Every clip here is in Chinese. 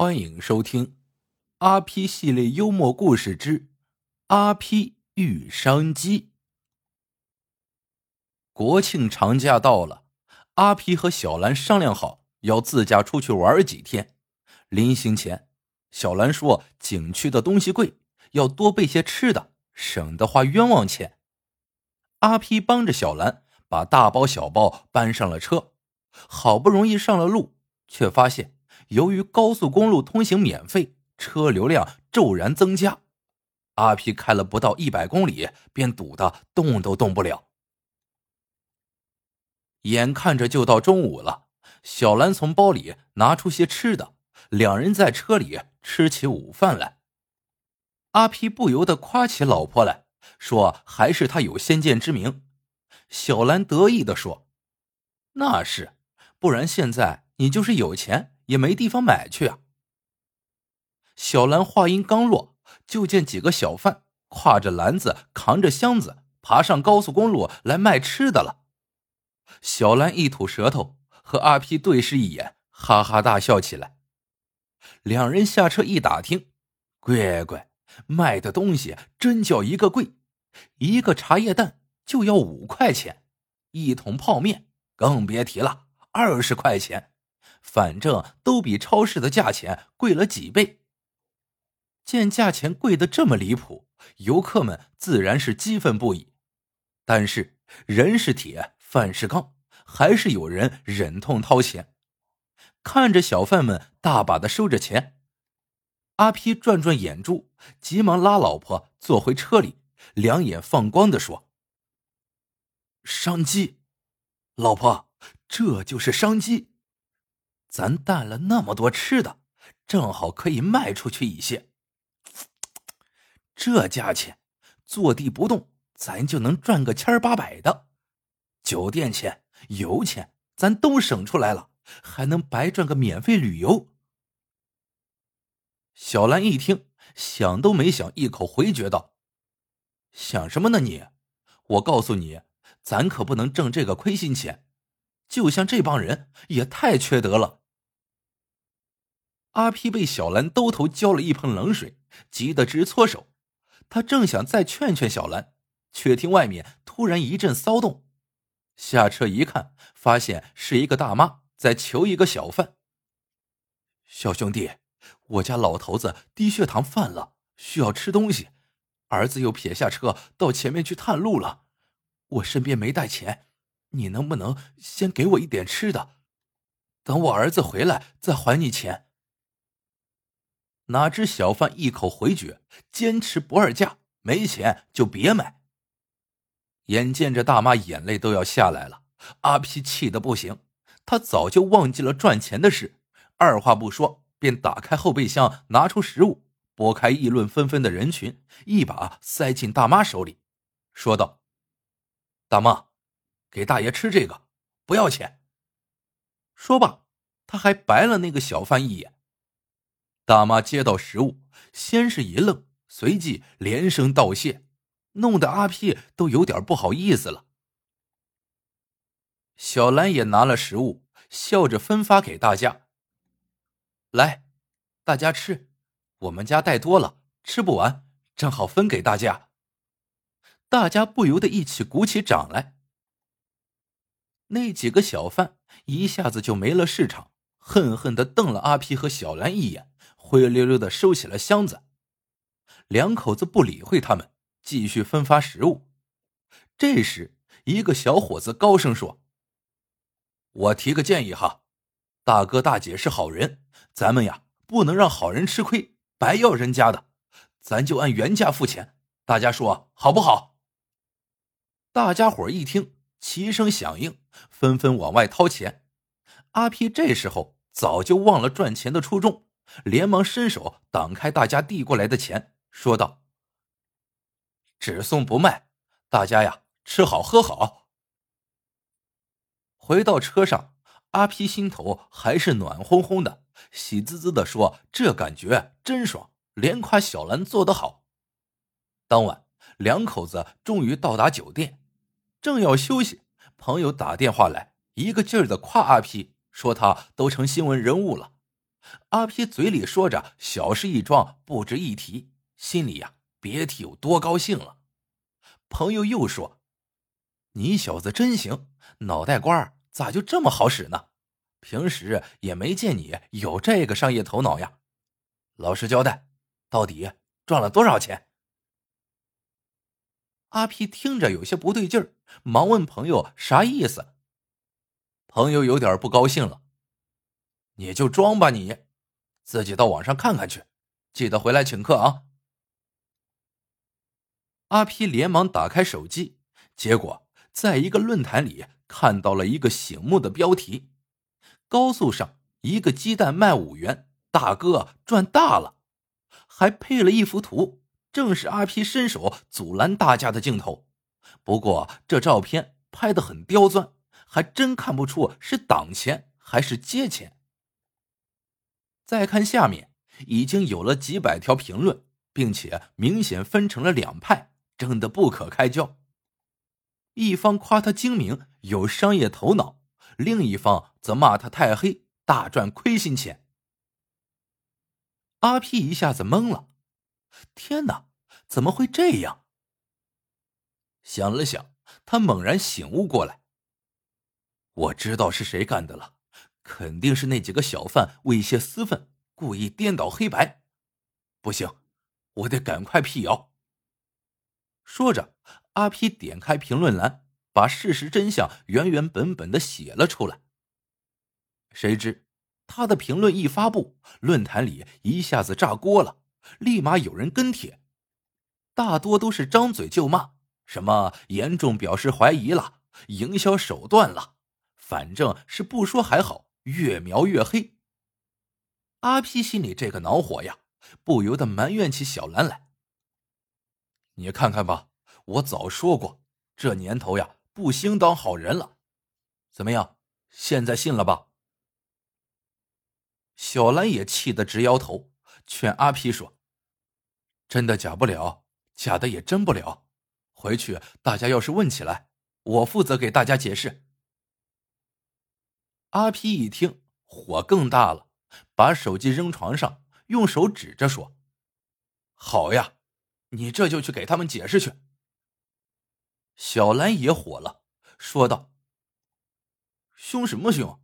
欢迎收听《阿批系列幽默故事之阿批遇商机》。国庆长假到了，阿批和小兰商量好要自驾出去玩几天。临行前，小兰说：“景区的东西贵，要多备些吃的，省得花冤枉钱。”阿批帮着小兰把大包小包搬上了车，好不容易上了路，却发现。由于高速公路通行免费，车流量骤然增加，阿皮开了不到一百公里，便堵得动都动不了。眼看着就到中午了，小兰从包里拿出些吃的，两人在车里吃起午饭来。阿皮不由得夸起老婆来说：“还是他有先见之明。”小兰得意的说：“那是，不然现在你就是有钱。”也没地方买去啊！小兰话音刚落，就见几个小贩挎着篮子，扛着箱子，爬上高速公路来卖吃的了。小兰一吐舌头，和阿皮对视一眼，哈哈大笑起来。两人下车一打听，乖乖，卖的东西真叫一个贵，一个茶叶蛋就要五块钱，一桶泡面更别提了，二十块钱。反正都比超市的价钱贵了几倍。见价钱贵的这么离谱，游客们自然是激愤不已。但是人是铁，饭是钢，还是有人忍痛掏钱。看着小贩们大把的收着钱，阿皮转转眼珠，急忙拉老婆坐回车里，两眼放光的说：“商机，老婆，这就是商机。”咱带了那么多吃的，正好可以卖出去一些。这价钱，坐地不动，咱就能赚个千八百的。酒店钱、油钱，咱都省出来了，还能白赚个免费旅游。小兰一听，想都没想，一口回绝道：“想什么呢你？我告诉你，咱可不能挣这个亏心钱。就像这帮人，也太缺德了。”阿皮被小兰兜头浇了一盆冷水，急得直搓手。他正想再劝劝小兰，却听外面突然一阵骚动。下车一看，发现是一个大妈在求一个小贩：“小兄弟，我家老头子低血糖犯了，需要吃东西，儿子又撇下车到前面去探路了，我身边没带钱，你能不能先给我一点吃的？等我儿子回来再还你钱。”哪知小贩一口回绝，坚持不二价，没钱就别买。眼见着大妈眼泪都要下来了，阿皮气得不行，他早就忘记了赚钱的事，二话不说便打开后备箱，拿出食物，拨开议论纷纷的人群，一把塞进大妈手里，说道：“大妈，给大爷吃这个，不要钱。”说罢，他还白了那个小贩一眼。大妈接到食物，先是一愣，随即连声道谢，弄得阿屁都有点不好意思了。小兰也拿了食物，笑着分发给大家：“来，大家吃，我们家带多了，吃不完，正好分给大家。”大家不由得一起鼓起掌来。那几个小贩一下子就没了市场，恨恨的瞪了阿皮和小兰一眼。灰溜溜的收起了箱子，两口子不理会他们，继续分发食物。这时，一个小伙子高声说：“我提个建议哈，大哥大姐是好人，咱们呀不能让好人吃亏，白要人家的，咱就按原价付钱。大家说好不好？”大家伙一听，齐声响应，纷纷往外掏钱。阿皮这时候早就忘了赚钱的初衷。连忙伸手挡开大家递过来的钱，说道：“只送不卖，大家呀，吃好喝好。”回到车上，阿皮心头还是暖烘烘的，喜滋滋的说：“这感觉真爽！”连夸小兰做得好。当晚，两口子终于到达酒店，正要休息，朋友打电话来，一个劲儿的夸阿皮，说他都成新闻人物了。阿皮嘴里说着小事一桩，不值一提，心里呀别提有多高兴了。朋友又说：“你小子真行，脑袋瓜咋就这么好使呢？平时也没见你有这个商业头脑呀。”老实交代，到底赚了多少钱？阿皮听着有些不对劲儿，忙问朋友啥意思。朋友有点不高兴了：“你就装吧，你自己到网上看看去，记得回来请客啊。”阿皮连忙打开手机，结果在一个论坛里看到了一个醒目的标题：“高速上一个鸡蛋卖五元，大哥赚大了。”还配了一幅图，正是阿皮伸手阻拦大家的镜头。不过这照片拍的很刁钻，还真看不出是挡钱还是接钱。再看下面，已经有了几百条评论，并且明显分成了两派。争得不可开交，一方夸他精明有商业头脑，另一方则骂他太黑，大赚亏心钱。阿皮一下子懵了，天哪，怎么会这样？想了想，他猛然醒悟过来，我知道是谁干的了，肯定是那几个小贩为泄私愤，故意颠倒黑白。不行，我得赶快辟谣。说着，阿皮点开评论栏，把事实真相原原本本的写了出来。谁知他的评论一发布，论坛里一下子炸锅了，立马有人跟帖，大多都是张嘴就骂，什么严重表示怀疑了，营销手段了，反正是不说还好，越描越黑。阿皮心里这个恼火呀，不由得埋怨起小兰来。你看看吧，我早说过，这年头呀，不兴当好人了。怎么样，现在信了吧？小兰也气得直摇头，劝阿皮说：“真的假不了，假的也真不了。回去大家要是问起来，我负责给大家解释。”阿皮一听，火更大了，把手机扔床上，用手指着说：“好呀。”你这就去给他们解释去。小兰也火了，说道：“凶什么凶？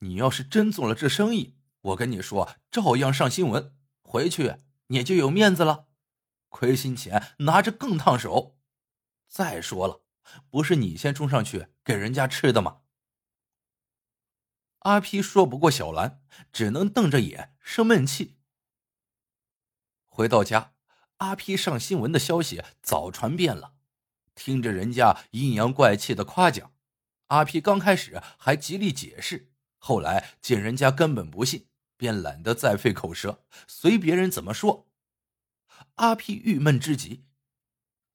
你要是真做了这生意，我跟你说，照样上新闻，回去你就有面子了。亏心钱拿着更烫手。再说了，不是你先冲上去给人家吃的吗？”阿皮说不过小兰，只能瞪着眼生闷气。回到家。阿皮上新闻的消息早传遍了，听着人家阴阳怪气的夸奖，阿皮刚开始还极力解释，后来见人家根本不信，便懒得再费口舌，随别人怎么说。阿 P 郁闷之极，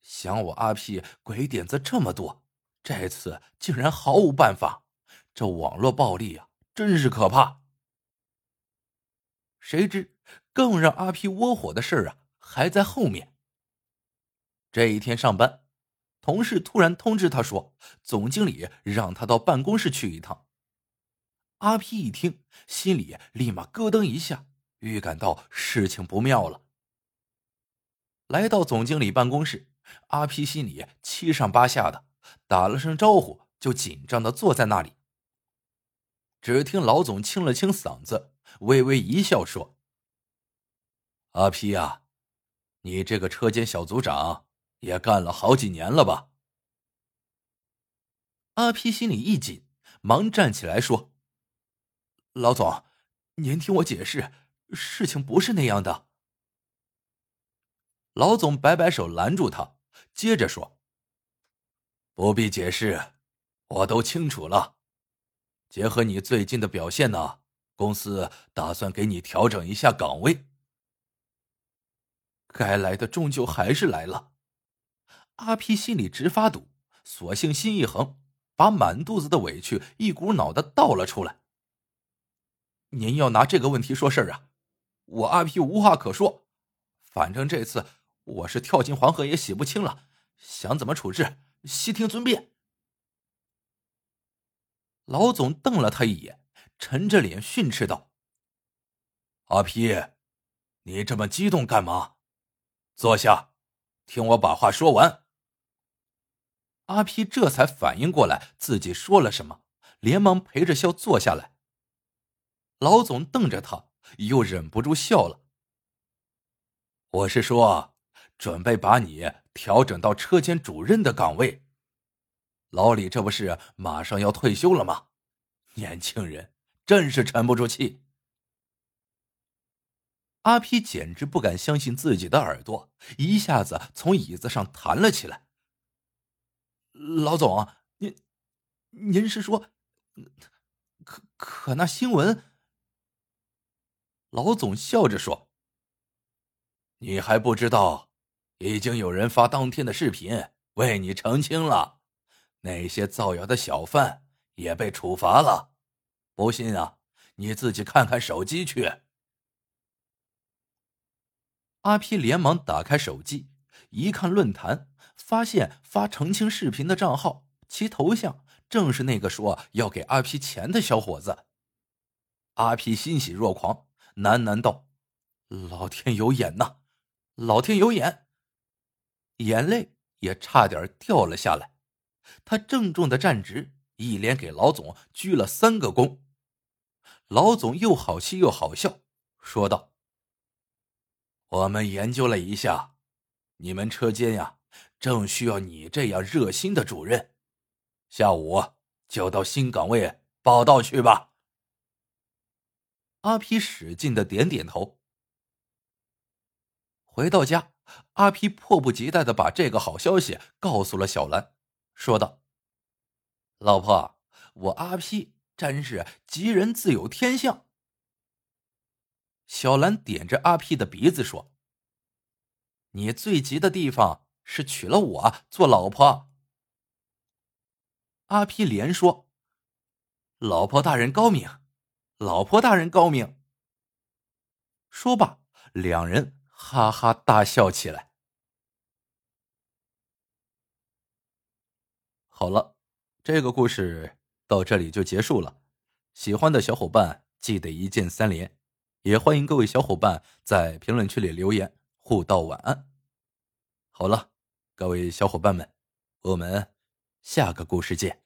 想我阿 P 鬼点子这么多，这次竟然毫无办法，这网络暴力啊，真是可怕。谁知更让阿皮窝火的事啊！还在后面。这一天上班，同事突然通知他说，总经理让他到办公室去一趟。阿皮一听，心里立马咯噔一下，预感到事情不妙了。来到总经理办公室，阿皮心里七上八下的，打了声招呼，就紧张的坐在那里。只听老总清了清嗓子，微微一笑说：“阿皮呀。”你这个车间小组长也干了好几年了吧？阿皮心里一紧，忙站起来说：“老总，您听我解释，事情不是那样的。”老总摆摆手拦住他，接着说：“不必解释，我都清楚了。结合你最近的表现呢，公司打算给你调整一下岗位。”该来的终究还是来了，阿皮心里直发堵，索性心一横，把满肚子的委屈一股脑的倒了出来。您要拿这个问题说事儿啊，我阿皮无话可说，反正这次我是跳进黄河也洗不清了，想怎么处置，悉听尊便。老总瞪了他一眼，沉着脸训斥道：“阿皮，你这么激动干嘛？坐下，听我把话说完。阿皮这才反应过来自己说了什么，连忙陪着笑坐下来。老总瞪着他，又忍不住笑了。我是说，准备把你调整到车间主任的岗位。老李这不是马上要退休了吗？年轻人真是沉不住气。阿皮简直不敢相信自己的耳朵，一下子从椅子上弹了起来。老总，您，您是说，可可那新闻？老总笑着说：“你还不知道，已经有人发当天的视频为你澄清了，那些造谣的小贩也被处罚了。不信啊，你自己看看手机去。”阿皮连忙打开手机，一看论坛，发现发澄清视频的账号，其头像正是那个说要给阿皮钱的小伙子。阿皮欣喜若狂，喃喃道：“老天有眼呐，老天有眼！”眼泪也差点掉了下来。他郑重的站直，一连给老总鞠了三个躬。老总又好气又好笑，说道。我们研究了一下，你们车间呀，正需要你这样热心的主任。下午就到新岗位报道去吧。阿皮使劲的点点头。回到家，阿皮迫不及待的把这个好消息告诉了小兰，说道：“老婆，我阿皮真是吉人自有天相。”小兰点着阿皮的鼻子说：“你最急的地方是娶了我做老婆。”阿皮连说：“老婆大人高明，老婆大人高明。”说罢，两人哈哈大笑起来。好了，这个故事到这里就结束了。喜欢的小伙伴记得一键三连。也欢迎各位小伙伴在评论区里留言互道晚安。好了，各位小伙伴们，我们下个故事见。